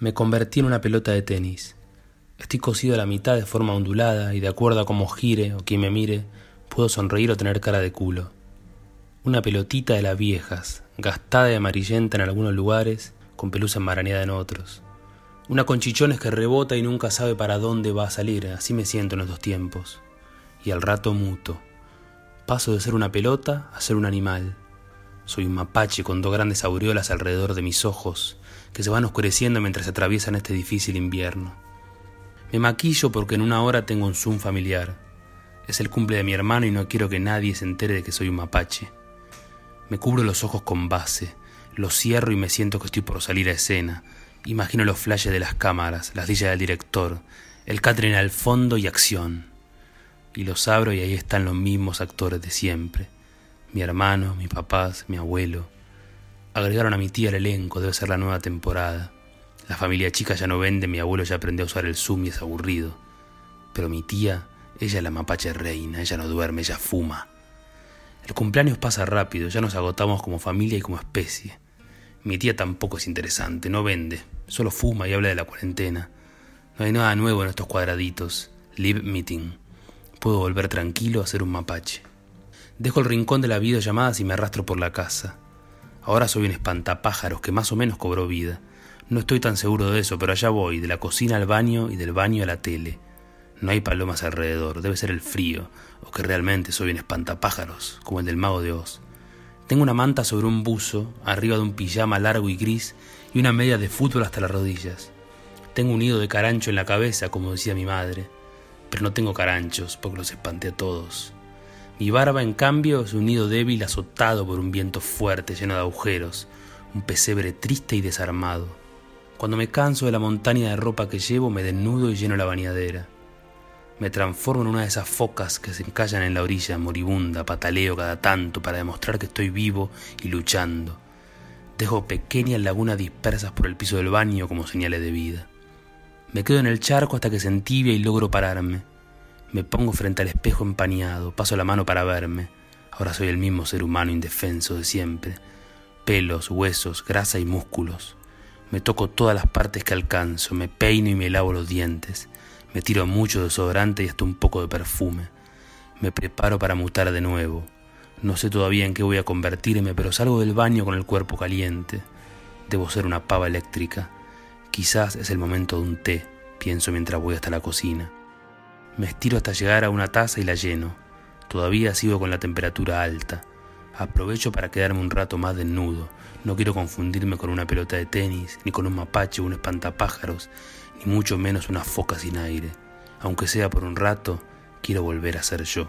Me convertí en una pelota de tenis. Estoy cosido a la mitad de forma ondulada y de acuerdo a cómo gire o quien me mire, puedo sonreír o tener cara de culo. Una pelotita de las viejas, gastada y amarillenta en algunos lugares, con pelusa enmarañada en otros. Una con chichones que rebota y nunca sabe para dónde va a salir, así me siento en los dos tiempos. Y al rato muto. Paso de ser una pelota a ser un animal. Soy un mapache con dos grandes aureolas alrededor de mis ojos, que se van oscureciendo mientras atraviesan este difícil invierno. Me maquillo porque en una hora tengo un Zoom familiar. Es el cumple de mi hermano y no quiero que nadie se entere de que soy un mapache. Me cubro los ojos con base, los cierro y me siento que estoy por salir a escena. Imagino los flashes de las cámaras, las dillas del director, el catering al fondo y acción. Y los abro y ahí están los mismos actores de siempre. Mi hermano, mis papás, mi abuelo. Agregaron a mi tía al elenco, debe ser la nueva temporada. La familia chica ya no vende, mi abuelo ya aprendió a usar el Zoom y es aburrido. Pero mi tía, ella es la mapache reina, ella no duerme, ella fuma. El cumpleaños pasa rápido, ya nos agotamos como familia y como especie. Mi tía tampoco es interesante, no vende, solo fuma y habla de la cuarentena. No hay nada nuevo en estos cuadraditos. Live meeting. Puedo volver tranquilo a ser un mapache. Dejo el rincón de las videollamadas y me arrastro por la casa. Ahora soy un espantapájaros que más o menos cobró vida. No estoy tan seguro de eso, pero allá voy, de la cocina al baño y del baño a la tele. No hay palomas alrededor, debe ser el frío, o que realmente soy un espantapájaros, como el del mago de Oz. Tengo una manta sobre un buzo, arriba de un pijama largo y gris, y una media de fútbol hasta las rodillas. Tengo un nido de carancho en la cabeza, como decía mi madre, pero no tengo caranchos, porque los espanté a todos. Mi barba, en cambio, es un nido débil azotado por un viento fuerte, lleno de agujeros, un pesebre triste y desarmado. Cuando me canso de la montaña de ropa que llevo, me desnudo y lleno la bañadera. Me transformo en una de esas focas que se encallan en la orilla, moribunda, pataleo cada tanto para demostrar que estoy vivo y luchando. Dejo pequeñas lagunas dispersas por el piso del baño como señales de vida. Me quedo en el charco hasta que se entibia y logro pararme. Me pongo frente al espejo empañado, paso la mano para verme. Ahora soy el mismo ser humano indefenso de siempre. Pelos, huesos, grasa y músculos. Me toco todas las partes que alcanzo, me peino y me lavo los dientes, me tiro mucho desodorante y hasta un poco de perfume. Me preparo para mutar de nuevo. No sé todavía en qué voy a convertirme, pero salgo del baño con el cuerpo caliente. Debo ser una pava eléctrica. Quizás es el momento de un té, pienso mientras voy hasta la cocina. Me estiro hasta llegar a una taza y la lleno. Todavía sigo con la temperatura alta. Aprovecho para quedarme un rato más desnudo. No quiero confundirme con una pelota de tenis, ni con un mapache o un espantapájaros, ni mucho menos una foca sin aire. Aunque sea por un rato, quiero volver a ser yo.